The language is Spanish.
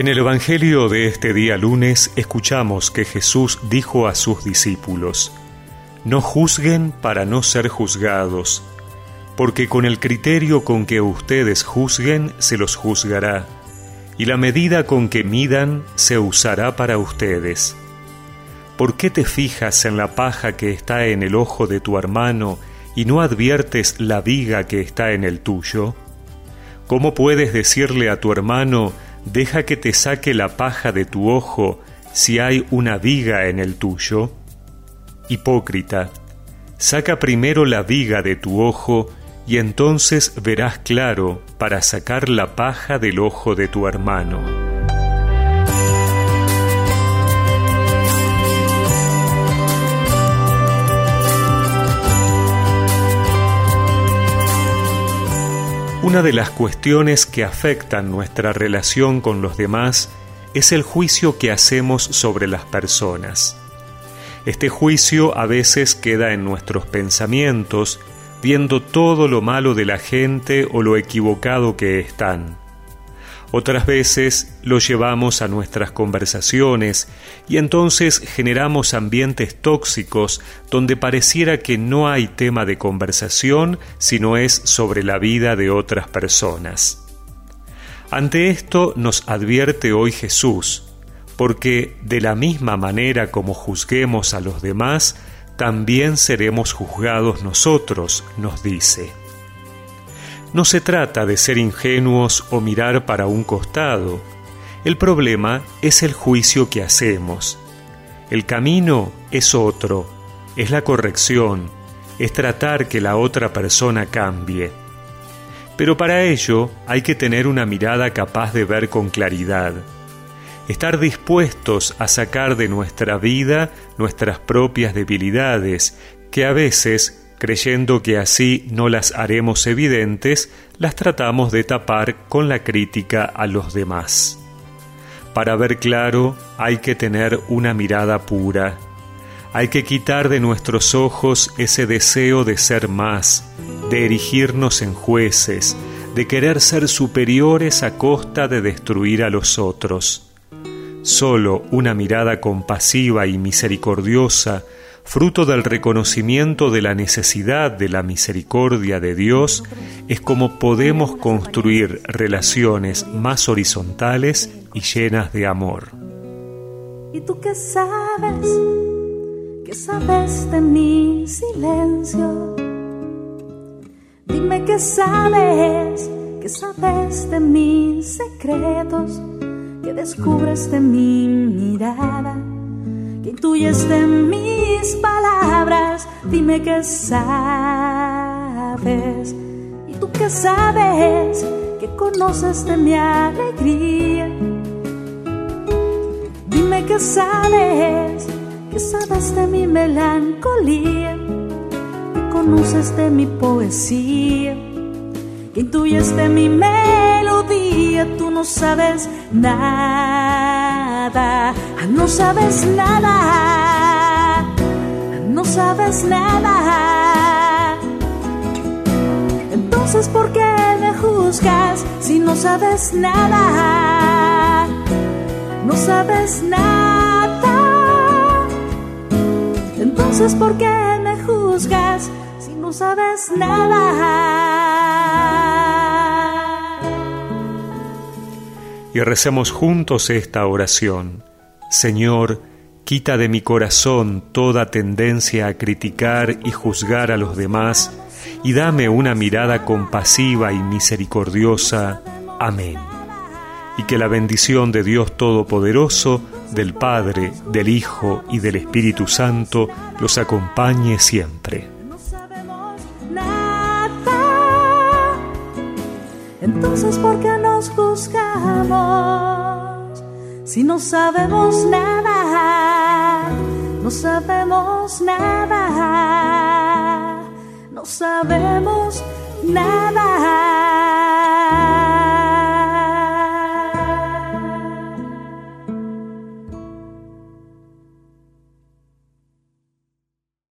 En el Evangelio de este día lunes escuchamos que Jesús dijo a sus discípulos, No juzguen para no ser juzgados, porque con el criterio con que ustedes juzguen se los juzgará, y la medida con que midan se usará para ustedes. ¿Por qué te fijas en la paja que está en el ojo de tu hermano y no adviertes la viga que está en el tuyo? ¿Cómo puedes decirle a tu hermano, deja que te saque la paja de tu ojo si hay una viga en el tuyo? Hipócrita, saca primero la viga de tu ojo y entonces verás claro para sacar la paja del ojo de tu hermano. Una de las cuestiones que afectan nuestra relación con los demás es el juicio que hacemos sobre las personas. Este juicio a veces queda en nuestros pensamientos, viendo todo lo malo de la gente o lo equivocado que están. Otras veces lo llevamos a nuestras conversaciones y entonces generamos ambientes tóxicos donde pareciera que no hay tema de conversación sino es sobre la vida de otras personas. Ante esto nos advierte hoy Jesús, porque de la misma manera como juzguemos a los demás, también seremos juzgados nosotros, nos dice. No se trata de ser ingenuos o mirar para un costado. El problema es el juicio que hacemos. El camino es otro, es la corrección, es tratar que la otra persona cambie. Pero para ello hay que tener una mirada capaz de ver con claridad, estar dispuestos a sacar de nuestra vida nuestras propias debilidades, que a veces creyendo que así no las haremos evidentes, las tratamos de tapar con la crítica a los demás. Para ver claro hay que tener una mirada pura. Hay que quitar de nuestros ojos ese deseo de ser más, de erigirnos en jueces, de querer ser superiores a costa de destruir a los otros. Solo una mirada compasiva y misericordiosa fruto del reconocimiento de la necesidad de la misericordia de Dios, es como podemos construir relaciones más horizontales y llenas de amor. ¿Y tú qué sabes? ¿Qué sabes de mi silencio? Dime qué sabes, qué sabes de mis secretos, qué descubres de mi mirada que intuyes de mis palabras, dime qué sabes. Y tú qué sabes, que conoces de mi alegría. Dime qué sabes, que sabes de mi melancolía, que conoces de mi poesía, que intuyes de mi melodía, tú no sabes nada. No sabes nada, no sabes nada. Entonces, ¿por qué me juzgas si no sabes nada? No sabes nada. Entonces, ¿por qué me juzgas si no sabes nada? Y recemos juntos esta oración. Señor, quita de mi corazón toda tendencia a criticar y juzgar a los demás, y dame una mirada compasiva y misericordiosa. Amén. Y que la bendición de Dios Todopoderoso, del Padre, del Hijo y del Espíritu Santo los acompañe siempre. Entonces, ¿por qué nos juzgamos? Si no sabemos nada, no sabemos nada, no sabemos nada.